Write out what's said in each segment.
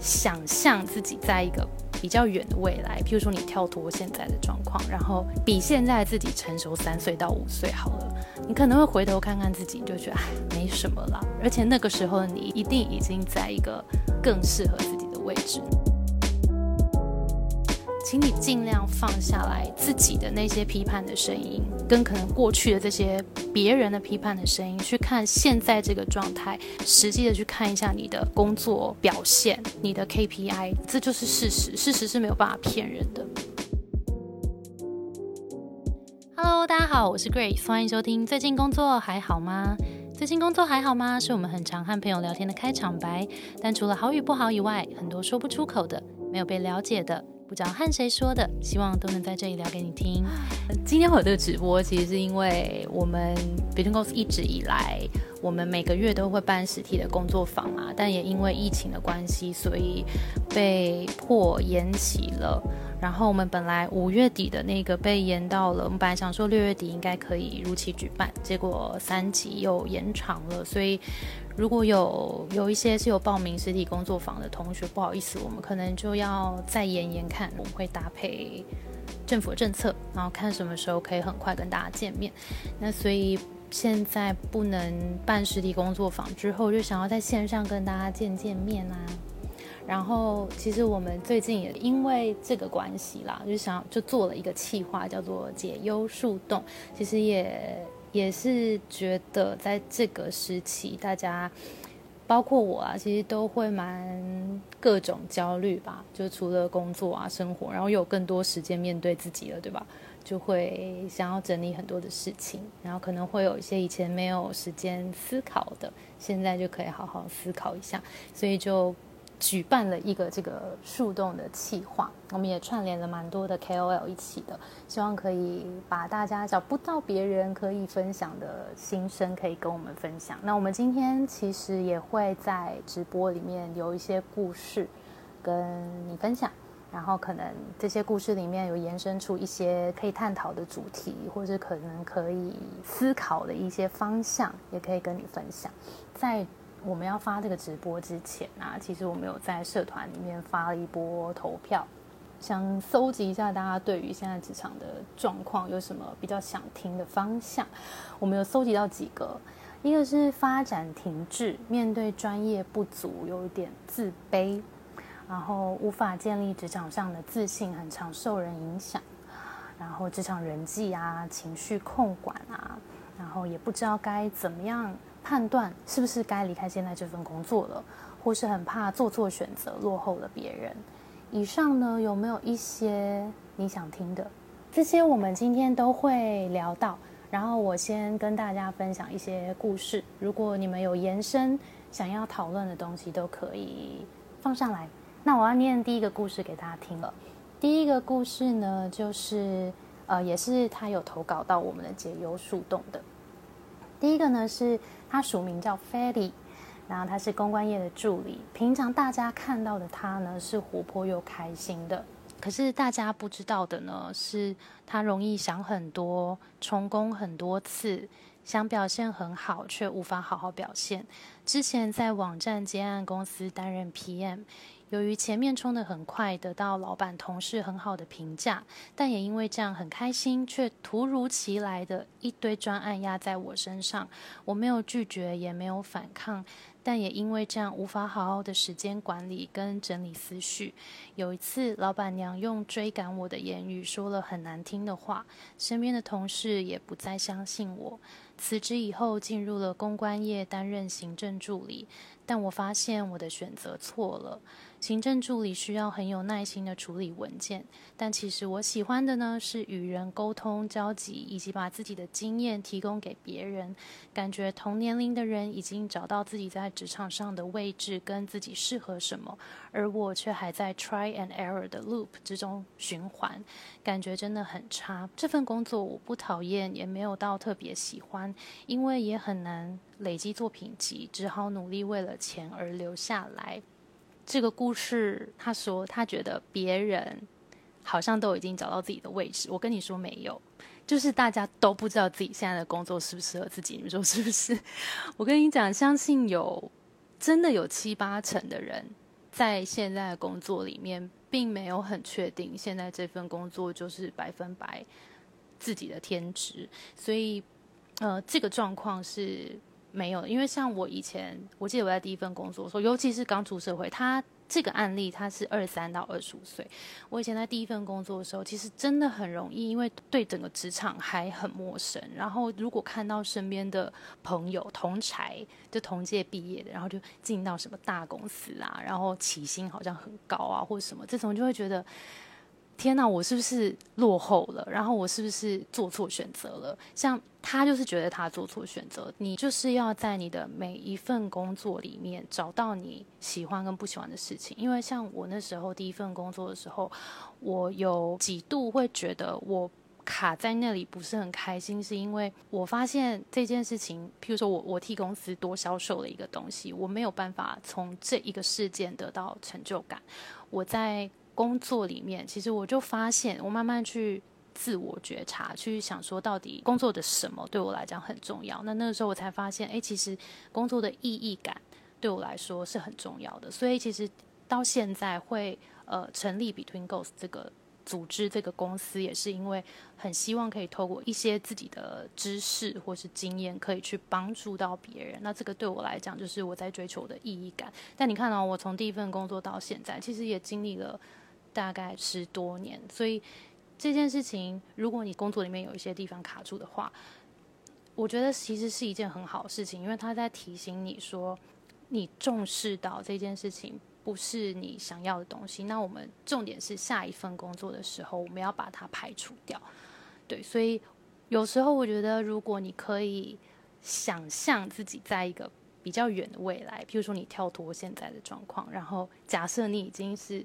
想象自己在一个比较远的未来，譬如说你跳脱现在的状况，然后比现在自己成熟三岁到五岁好了，你可能会回头看看自己，就觉得没什么了，而且那个时候你一定已经在一个更适合自己的位置。请你尽量放下来自己的那些批判的声音，跟可能过去的这些别人的批判的声音，去看现在这个状态，实际的去看一下你的工作表现，你的 KPI，这就是事实，事实是没有办法骗人的。Hello，大家好，我是 Grace，欢迎收听。最近工作还好吗？最近工作还好吗？是我们很常和朋友聊天的开场白，但除了好与不好以外，很多说不出口的，没有被了解的。不知道和谁说的，希望都能在这里聊给你听。今天我这个直播，其实是因为我们 Between 公司一直以来，我们每个月都会办实体的工作坊嘛，但也因为疫情的关系，所以被迫延期了。然后我们本来五月底的那个被延到了，我们本来想说六月底应该可以如期举办，结果三级又延长了，所以。如果有有一些是有报名实体工作坊的同学，不好意思，我们可能就要再延延看，我们会搭配政府政策，然后看什么时候可以很快跟大家见面。那所以现在不能办实体工作坊，之后就想要在线上跟大家见见面啊。然后其实我们最近也因为这个关系啦，就想就做了一个企划，叫做解忧树洞，其实也。也是觉得在这个时期，大家包括我啊，其实都会蛮各种焦虑吧。就除了工作啊、生活，然后有更多时间面对自己了，对吧？就会想要整理很多的事情，然后可能会有一些以前没有时间思考的，现在就可以好好思考一下，所以就。举办了一个这个树洞的企划，我们也串联了蛮多的 KOL 一起的，希望可以把大家找不到别人可以分享的心声，可以跟我们分享。那我们今天其实也会在直播里面有一些故事跟你分享，然后可能这些故事里面有延伸出一些可以探讨的主题，或者可能可以思考的一些方向，也可以跟你分享。在我们要发这个直播之前啊，其实我们有在社团里面发了一波投票，想搜集一下大家对于现在职场的状况有什么比较想听的方向。我们有搜集到几个，一个是发展停滞，面对专业不足有一点自卑，然后无法建立职场上的自信，很常受人影响，然后职场人际啊，情绪控管啊，然后也不知道该怎么样。判断是不是该离开现在这份工作了，或是很怕做错选择落后了别人。以上呢有没有一些你想听的？这些我们今天都会聊到。然后我先跟大家分享一些故事。如果你们有延伸想要讨论的东西，都可以放上来。那我要念第一个故事给大家听了。第一个故事呢，就是呃，也是他有投稿到我们的解忧树洞的。第一个呢是。他署名叫 Freddy，然后他是公关业的助理。平常大家看到的他呢，是活泼又开心的。可是大家不知道的呢，是他容易想很多，成功很多次，想表现很好，却无法好好表现。之前在网站接案公司担任 PM。由于前面冲得很快，得到老板、同事很好的评价，但也因为这样很开心，却突如其来的一堆专案压在我身上。我没有拒绝，也没有反抗，但也因为这样无法好好的时间管理跟整理思绪。有一次，老板娘用追赶我的言语说了很难听的话，身边的同事也不再相信我。辞职以后，进入了公关业担任行政助理，但我发现我的选择错了。行政助理需要很有耐心的处理文件，但其实我喜欢的呢是与人沟通、交集，以及把自己的经验提供给别人。感觉同年龄的人已经找到自己在职场上的位置跟自己适合什么，而我却还在 try and error 的 loop 之中循环，感觉真的很差。这份工作我不讨厌，也没有到特别喜欢，因为也很难累积作品集，只好努力为了钱而留下来。这个故事，他说他觉得别人好像都已经找到自己的位置。我跟你说没有，就是大家都不知道自己现在的工作适不适合自己。你们说是不是？我跟你讲，相信有真的有七八成的人在现在的工作里面，并没有很确定现在这份工作就是百分百自己的天职，所以呃，这个状况是没有。因为像我以前，我记得我在第一份工作的时候，尤其是刚出社会，他。这个案例他是二三到二十五岁。我以前在第一份工作的时候，其实真的很容易，因为对整个职场还很陌生。然后如果看到身边的朋友同才，就同届毕业的，然后就进到什么大公司啊，然后起薪好像很高啊，或者什么，这种就会觉得。天哪，我是不是落后了？然后我是不是做错选择了？像他就是觉得他做错选择。你就是要在你的每一份工作里面找到你喜欢跟不喜欢的事情。因为像我那时候第一份工作的时候，我有几度会觉得我卡在那里不是很开心，是因为我发现这件事情，譬如说我我替公司多销售了一个东西，我没有办法从这一个事件得到成就感。我在。工作里面，其实我就发现，我慢慢去自我觉察，去想说，到底工作的什么对我来讲很重要。那那个时候我才发现，哎，其实工作的意义感对我来说是很重要的。所以其实到现在会呃成立 Between Goals 这个组织、这个公司，也是因为很希望可以透过一些自己的知识或是经验，可以去帮助到别人。那这个对我来讲，就是我在追求的意义感。但你看到我从第一份工作到现在，其实也经历了。大概十多年，所以这件事情，如果你工作里面有一些地方卡住的话，我觉得其实是一件很好的事情，因为他在提醒你说，你重视到这件事情不是你想要的东西。那我们重点是下一份工作的时候，我们要把它排除掉。对，所以有时候我觉得，如果你可以想象自己在一个比较远的未来，譬如说你跳脱现在的状况，然后假设你已经是。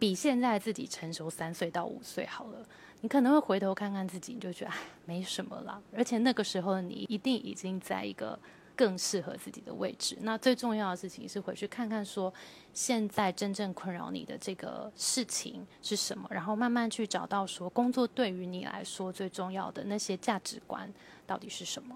比现在自己成熟三岁到五岁好了，你可能会回头看看自己，你就觉得，没什么了。而且那个时候你一定已经在一个更适合自己的位置。那最重要的事情是回去看看，说现在真正困扰你的这个事情是什么，然后慢慢去找到说工作对于你来说最重要的那些价值观到底是什么。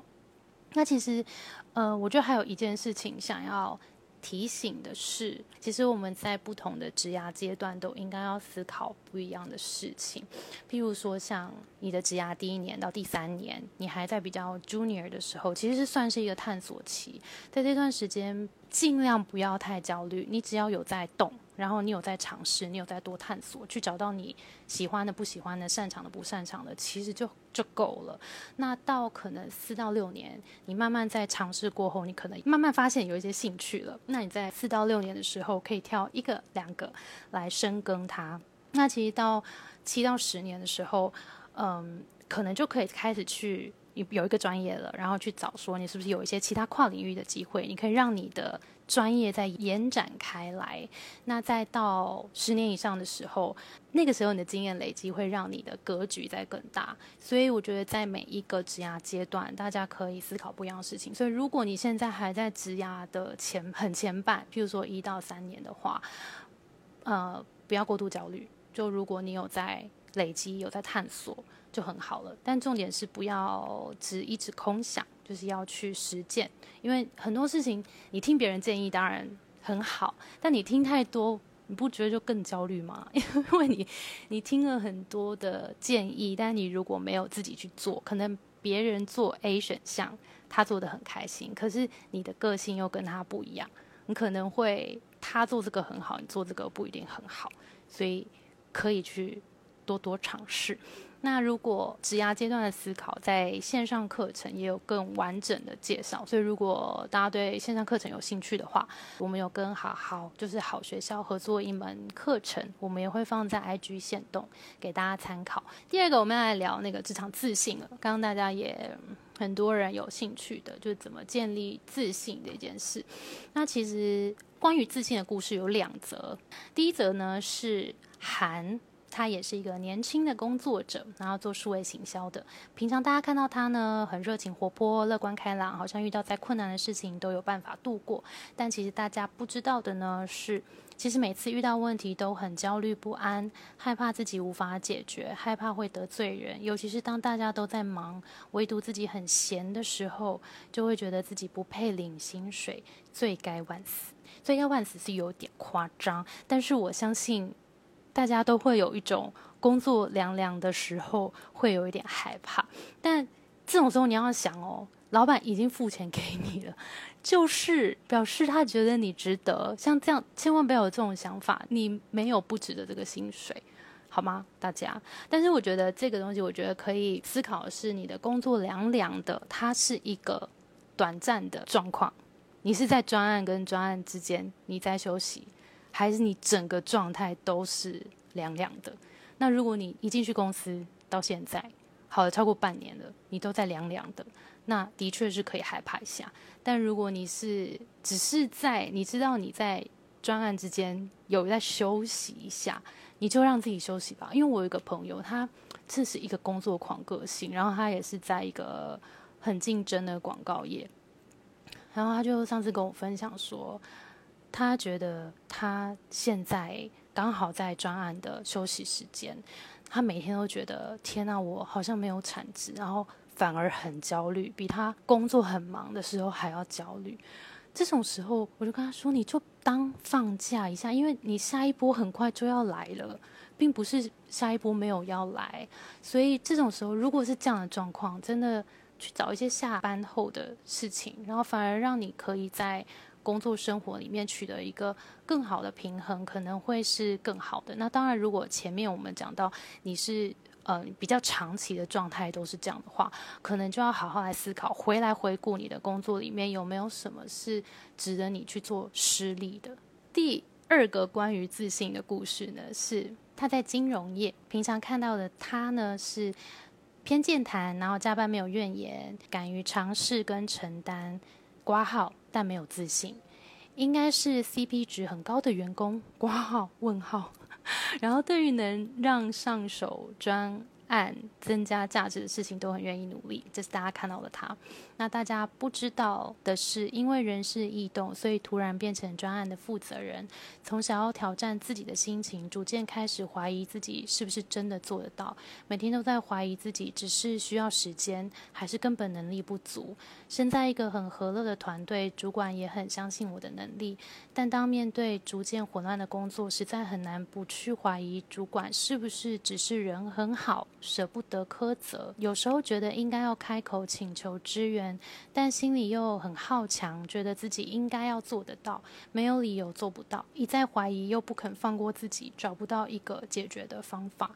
那其实，呃，我觉得还有一件事情想要。提醒的是，其实我们在不同的职涯阶段都应该要思考不一样的事情。譬如说，像你的职涯第一年到第三年，你还在比较 junior 的时候，其实是算是一个探索期。在这段时间，尽量不要太焦虑，你只要有在动。然后你有在尝试，你有在多探索，去找到你喜欢的、不喜欢的、擅长的、不擅长的，其实就就够了。那到可能四到六年，你慢慢在尝试过后，你可能慢慢发现有一些兴趣了。那你在四到六年的时候，可以挑一个、两个来深耕它。那其实到七到十年的时候，嗯，可能就可以开始去有一个专业了，然后去找说你是不是有一些其他跨领域的机会，你可以让你的。专业在延展开来，那再到十年以上的时候，那个时候你的经验累积会让你的格局在更大。所以我觉得在每一个职涯阶段，大家可以思考不一样的事情。所以如果你现在还在职涯的前很前半，譬如说一到三年的话，呃，不要过度焦虑。就如果你有在累积、有在探索，就很好了。但重点是不要只一直空想。就是要去实践，因为很多事情你听别人建议当然很好，但你听太多，你不觉得就更焦虑吗？因为你你听了很多的建议，但你如果没有自己去做，可能别人做 A 选项，他做的很开心，可是你的个性又跟他不一样，你可能会他做这个很好，你做这个不一定很好，所以可以去多多尝试。那如果职涯阶段的思考，在线上课程也有更完整的介绍，所以如果大家对线上课程有兴趣的话，我们有跟好好就是好学校合作一门课程，我们也会放在 IG 线动给大家参考。第二个，我们要来聊那个职场自信了。刚刚大家也很多人有兴趣的，就是怎么建立自信这件事。那其实关于自信的故事有两则，第一则呢是韩。他也是一个年轻的工作者，然后做数位行销的。平常大家看到他呢，很热情活泼、乐观开朗，好像遇到再困难的事情都有办法度过。但其实大家不知道的呢，是其实每次遇到问题都很焦虑不安，害怕自己无法解决，害怕会得罪人。尤其是当大家都在忙，唯独自己很闲的时候，就会觉得自己不配领薪水，罪该万死。罪该万死是有点夸张，但是我相信大家都会有一种工作凉凉的时候会有一点害怕。但这种时候你要想哦，老板已经付钱给你了，就是表示他觉得你值得。像这样，千万不要有这种想法，你没有不值得这个薪水。好吗，大家？但是我觉得这个东西，我觉得可以思考的是，你的工作凉凉的，它是一个短暂的状况。你是在专案跟专案之间你在休息，还是你整个状态都是凉凉的？那如果你一进去公司到现在，好了超过半年了，你都在凉凉的，那的确是可以害怕一下。但如果你是只是在你知道你在专案之间有在休息一下。你就让自己休息吧，因为我有一个朋友，他这是一个工作狂个性，然后他也是在一个很竞争的广告业，然后他就上次跟我分享说，他觉得他现在刚好在专案的休息时间，他每天都觉得天呐，我好像没有产值，然后反而很焦虑，比他工作很忙的时候还要焦虑。这种时候，我就跟他说：“你就当放假一下，因为你下一波很快就要来了，并不是下一波没有要来。所以这种时候，如果是这样的状况，真的去找一些下班后的事情，然后反而让你可以在工作生活里面取得一个更好的平衡，可能会是更好的。那当然，如果前面我们讲到你是。”嗯，比较长期的状态都是这样的话，可能就要好好来思考，回来回顾你的工作里面有没有什么是值得你去做失利的。第二个关于自信的故事呢，是他在金融业平常看到的他呢是偏健谈，然后加班没有怨言，敢于尝试跟承担，挂号但没有自信，应该是 CP 值很高的员工，挂号问号。然后，对于能让上手专。按增加价值的事情都很愿意努力，这是大家看到了他。那大家不知道的是，因为人事异动，所以突然变成专案的负责人。从想要挑战自己的心情，逐渐开始怀疑自己是不是真的做得到。每天都在怀疑自己，只是需要时间，还是根本能力不足。身在一个很和乐的团队，主管也很相信我的能力。但当面对逐渐混乱的工作，实在很难不去怀疑主管是不是只是人很好。舍不得苛责，有时候觉得应该要开口请求支援，但心里又很好强，觉得自己应该要做得到，没有理由做不到，一再怀疑又不肯放过自己，找不到一个解决的方法。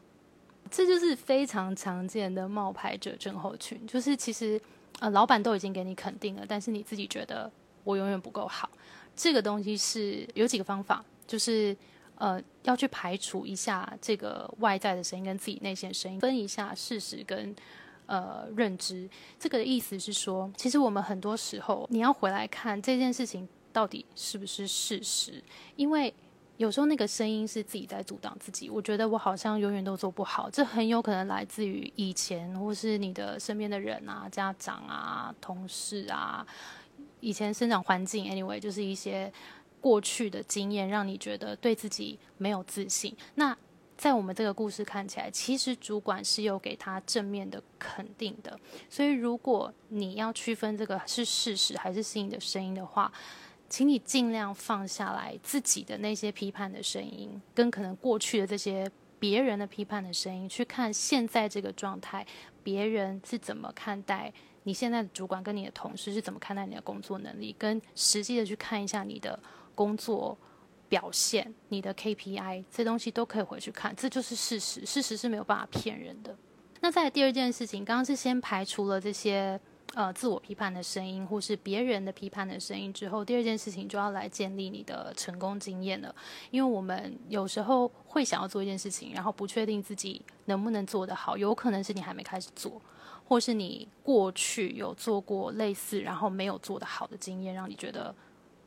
这就是非常常见的冒牌者症候群，就是其实呃老板都已经给你肯定了，但是你自己觉得我永远不够好。这个东西是有几个方法，就是。呃，要去排除一下这个外在的声音跟自己内心的声音，分一下事实跟呃认知。这个意思是说，其实我们很多时候你要回来看这件事情到底是不是事实，因为有时候那个声音是自己在阻挡自己。我觉得我好像永远都做不好，这很有可能来自于以前或是你的身边的人啊、家长啊、同事啊，以前生长环境，anyway，就是一些。过去的经验让你觉得对自己没有自信。那在我们这个故事看起来，其实主管是有给他正面的肯定的。所以，如果你要区分这个是事实还是心里的声音的话，请你尽量放下来自己的那些批判的声音，跟可能过去的这些别人的批判的声音，去看现在这个状态，别人是怎么看待你现在的主管跟你的同事是怎么看待你的工作能力，跟实际的去看一下你的。工作表现，你的 KPI 这东西都可以回去看，这就是事实，事实是没有办法骗人的。那在第二件事情，刚刚是先排除了这些呃自我批判的声音，或是别人的批判的声音之后，第二件事情就要来建立你的成功经验了。因为我们有时候会想要做一件事情，然后不确定自己能不能做得好，有可能是你还没开始做，或是你过去有做过类似然后没有做得好的经验，让你觉得。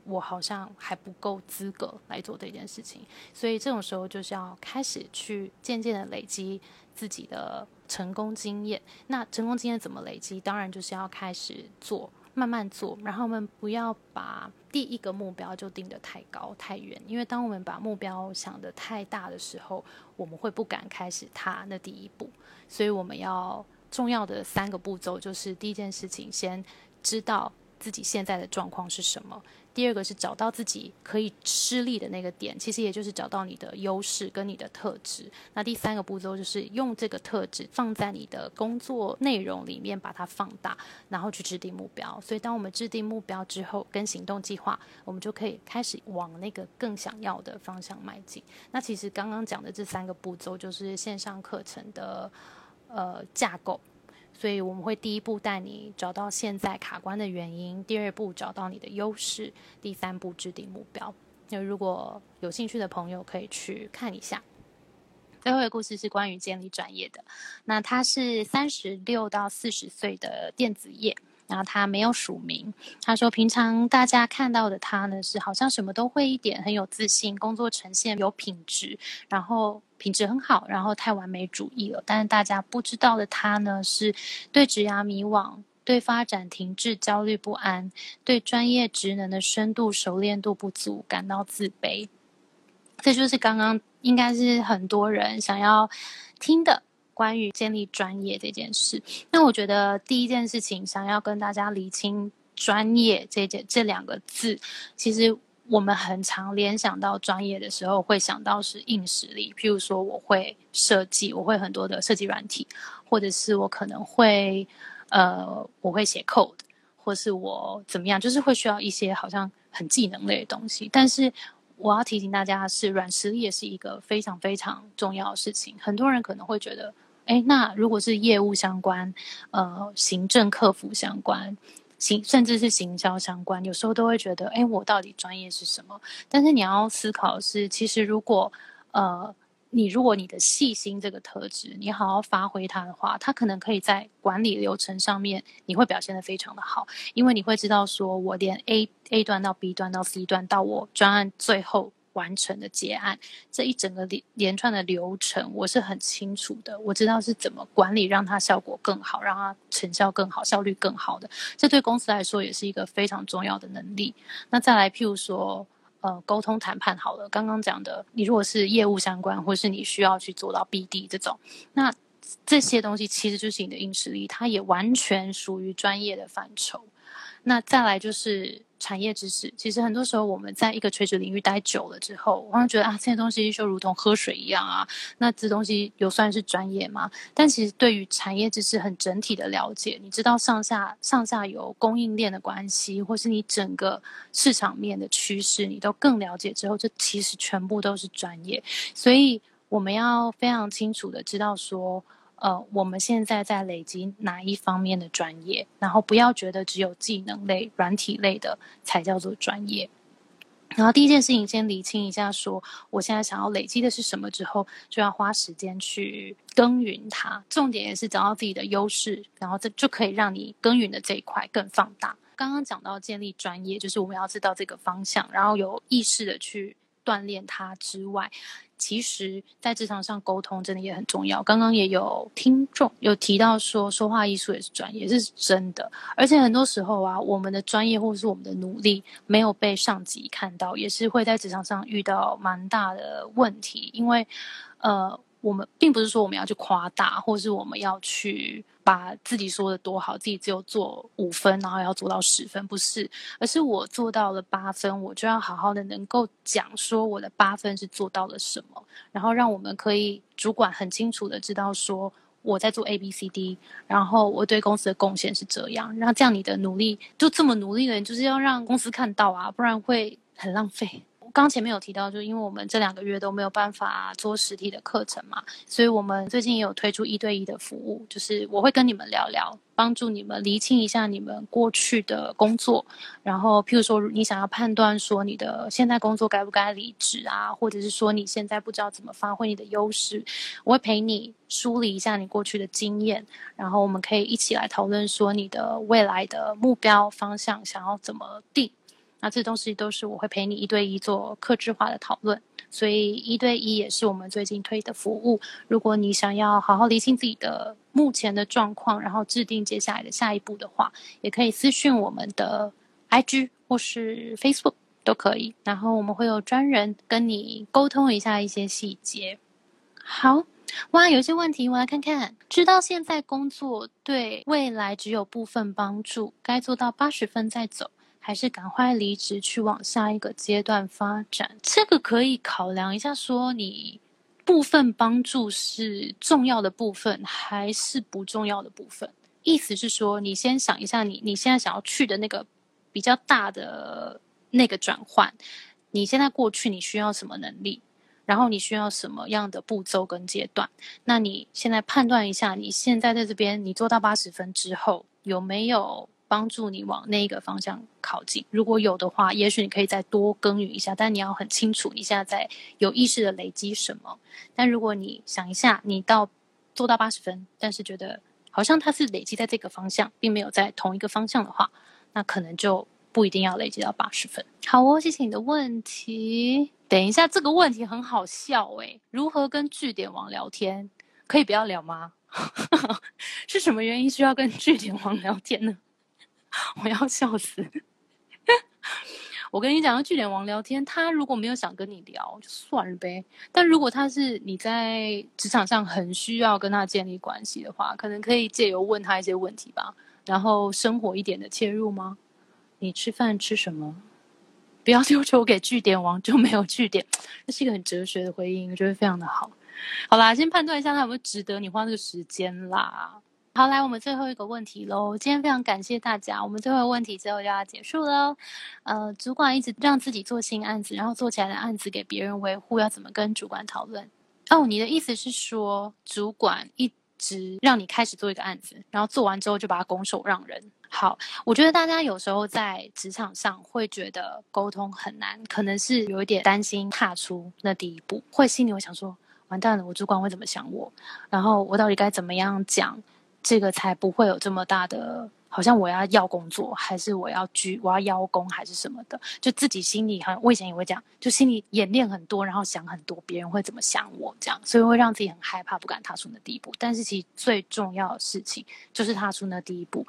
我好像还不够资格来做这件事情，所以这种时候就是要开始去渐渐的累积自己的成功经验。那成功经验怎么累积？当然就是要开始做，慢慢做。然后我们不要把第一个目标就定得太高太远，因为当我们把目标想得太大的时候，我们会不敢开始踏那第一步。所以我们要重要的三个步骤就是：第一件事情，先知道。自己现在的状况是什么。第二个是找到自己可以吃力的那个点，其实也就是找到你的优势跟你的特质。那第三个步骤就是用这个特质放在你的工作内容里面，把它放大，然后去制定目标。所以，当我们制定目标之后，跟行动计划，我们就可以开始往那个更想要的方向迈进。那其实刚刚讲的这三个步骤，就是线上课程的呃架构。所以我们会第一步带你找到现在卡关的原因，第二步找到你的优势，第三步制定目标。那如果有兴趣的朋友可以去看一下。最后一个故事是关于建立专业的，那他是三十六到四十岁的电子业。然后他没有署名，他说平常大家看到的他呢是好像什么都会一点，很有自信，工作呈现有品质，然后品质很好，然后太完美主义了。但是大家不知道的他呢是对职涯迷惘，对发展停滞焦虑不安，对专业职能的深度熟练度不足感到自卑。这就是刚刚应该是很多人想要听的。关于建立专业这件事，那我觉得第一件事情，想要跟大家理清“专业”这件这两个字，其实我们很常联想到专业的时候，会想到是硬实力，譬如说我会设计，我会很多的设计软体，或者是我可能会呃我会写 code，或是我怎么样，就是会需要一些好像很技能类的东西，但是。我要提醒大家是，软实力也是一个非常非常重要的事情。很多人可能会觉得，哎，那如果是业务相关、呃，行政客服相关、行甚至是行销相关，有时候都会觉得，哎，我到底专业是什么？但是你要思考是，其实如果呃。你如果你的细心这个特质，你好好发挥它的话，它可能可以在管理流程上面，你会表现得非常的好，因为你会知道说，我连 A A 端到 B 端到 C 端到我专案最后完成的结案这一整个连连串的流程，我是很清楚的，我知道是怎么管理让它效果更好，让它成效更好，效率更好的，这对公司来说也是一个非常重要的能力。那再来，譬如说。呃，沟通谈判好了。刚刚讲的，你如果是业务相关，或是你需要去做到 BD 这种，那这些东西其实就是你的硬实力，它也完全属于专业的范畴。那再来就是。产业知识，其实很多时候我们在一个垂直领域待久了之后，我会觉得啊，这些东西就如同喝水一样啊。那这东西有算是专业吗？但其实对于产业知识很整体的了解，你知道上下上下游供应链的关系，或是你整个市场面的趋势，你都更了解之后，这其实全部都是专业。所以我们要非常清楚的知道说。呃，我们现在在累积哪一方面的专业？然后不要觉得只有技能类、软体类的才叫做专业。然后第一件事情，先理清一下，说我现在想要累积的是什么，之后就要花时间去耕耘它。重点也是找到自己的优势，然后这就可以让你耕耘的这一块更放大。刚刚讲到建立专业，就是我们要知道这个方向，然后有意识的去锻炼他之外。其实，在职场上沟通真的也很重要。刚刚也有听众有提到说，说话艺术也是专业，是真的。而且很多时候啊，我们的专业或是我们的努力没有被上级看到，也是会在职场上遇到蛮大的问题。因为，呃。我们并不是说我们要去夸大，或是我们要去把自己说的多好，自己只有做五分，然后要做到十分，不是，而是我做到了八分，我就要好好的能够讲说我的八分是做到了什么，然后让我们可以主管很清楚的知道说我在做 A B C D，然后我对公司的贡献是这样，那这样你的努力就这么努力的人，就是要让公司看到啊，不然会很浪费。刚前面有提到，就是因为我们这两个月都没有办法做实体的课程嘛，所以我们最近也有推出一对一的服务，就是我会跟你们聊聊，帮助你们厘清一下你们过去的工作，然后譬如说你想要判断说你的现在工作该不该离职啊，或者是说你现在不知道怎么发挥你的优势，我会陪你梳理一下你过去的经验，然后我们可以一起来讨论说你的未来的目标方向想要怎么定。那这东西都是我会陪你一对一做客制化的讨论，所以一对一也是我们最近推的服务。如果你想要好好理清自己的目前的状况，然后制定接下来的下一步的话，也可以私讯我们的 IG 或是 Facebook 都可以，然后我们会有专人跟你沟通一下一些细节。好。哇，有些问题我来看看。知道现在工作对未来只有部分帮助，该做到八十分再走，还是赶快离职去往下一个阶段发展？这个可以考量一下，说你部分帮助是重要的部分，还是不重要的部分？意思是说，你先想一下，你你现在想要去的那个比较大的那个转换，你现在过去你需要什么能力？然后你需要什么样的步骤跟阶段？那你现在判断一下，你现在在这边你做到八十分之后，有没有帮助你往那个方向靠近？如果有的话，也许你可以再多耕耘一下。但你要很清楚你现在在有意识的累积什么。但如果你想一下，你到做到八十分，但是觉得好像它是累积在这个方向，并没有在同一个方向的话，那可能就不一定要累积到八十分。好哦，谢谢你的问题。等一下，这个问题很好笑诶，如何跟据点王聊天？可以不要聊吗？是什么原因需要跟据点王聊天呢？我要笑死！我跟你讲，据点王聊天，他如果没有想跟你聊，就算了呗。但如果他是你在职场上很需要跟他建立关系的话，可能可以借由问他一些问题吧，然后生活一点的切入吗？你吃饭吃什么？不要要求给据点王就没有据点，这是一个很哲学的回应，我觉得非常的好。好啦，先判断一下他有没有值得你花这个时间啦。好，来我们最后一个问题喽。今天非常感谢大家，我们最后一个问题之后就要结束喽。呃，主管一直让自己做新案子，然后做起来的案子给别人维护，要怎么跟主管讨论？哦，你的意思是说，主管一直让你开始做一个案子，然后做完之后就把它拱手让人？好，我觉得大家有时候在职场上会觉得沟通很难，可能是有一点担心踏出那第一步，会心里会想说，完蛋了，我主管会怎么想我？然后我到底该怎么样讲，这个才不会有这么大的。好像我要要工作，还是我要居，我要邀功，还是什么的？就自己心里很，我以前也会这样，就心里演练很多，然后想很多，别人会怎么想我这样，所以会让自己很害怕，不敢踏出那第一步。但是其实最重要的事情就是踏出那第一步。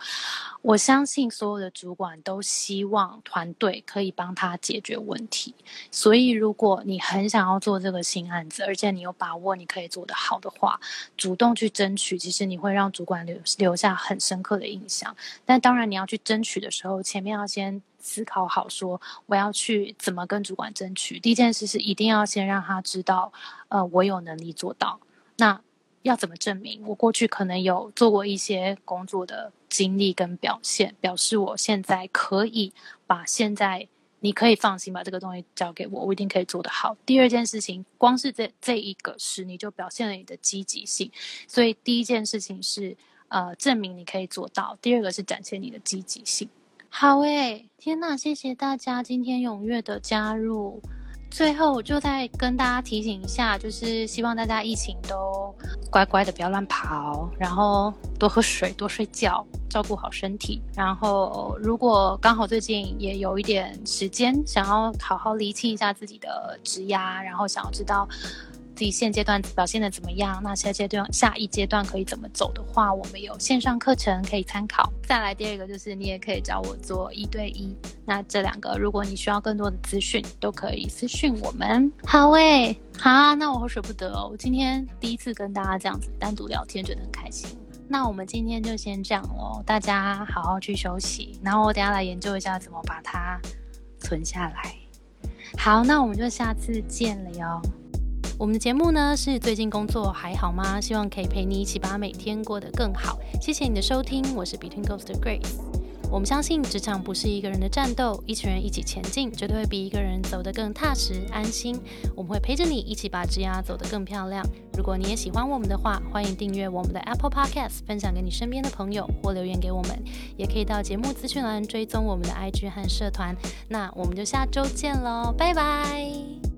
我相信所有的主管都希望团队可以帮他解决问题，所以如果你很想要做这个新案子，而且你有把握你可以做得好的话，主动去争取，其实你会让主管留留下很深刻的印象。但当然，你要去争取的时候，前面要先思考好，说我要去怎么跟主管争取。第一件事是一定要先让他知道，呃，我有能力做到。那要怎么证明？我过去可能有做过一些工作的经历跟表现，表示我现在可以把现在你可以放心把这个东西交给我，我一定可以做得好。第二件事情，光是这这一个事，你就表现了你的积极性。所以第一件事情是。呃，证明你可以做到。第二个是展现你的积极性。好诶，天呐，谢谢大家今天踊跃的加入。最后，我就再跟大家提醒一下，就是希望大家疫情都乖乖的，不要乱跑，然后多喝水，多睡觉，照顾好身体。然后，如果刚好最近也有一点时间，想要好好厘清一下自己的职压，然后想要知道。自己现阶段表现的怎么样？那下阶段下一阶段可以怎么走的话，我们有线上课程可以参考。再来第二个就是你也可以找我做一对一。那这两个如果你需要更多的资讯，都可以私讯我们。好诶，好，那我好舍不得哦。我今天第一次跟大家这样子单独聊天，觉得很开心。那我们今天就先这样喽，大家好好去休息。然后我等下来研究一下怎么把它存下来。好，那我们就下次见了哟。我们的节目呢是最近工作还好吗？希望可以陪你一起把每天过得更好。谢谢你的收听，我是 Between Ghost Grace。我们相信职场不是一个人的战斗，一群人一起前进，绝对会比一个人走得更踏实安心。我们会陪着你一起把职涯走得更漂亮。如果你也喜欢我们的话，欢迎订阅我们的 Apple Podcast，分享给你身边的朋友或留言给我们，也可以到节目资讯栏追踪我们的 IG 和社团。那我们就下周见喽，拜拜。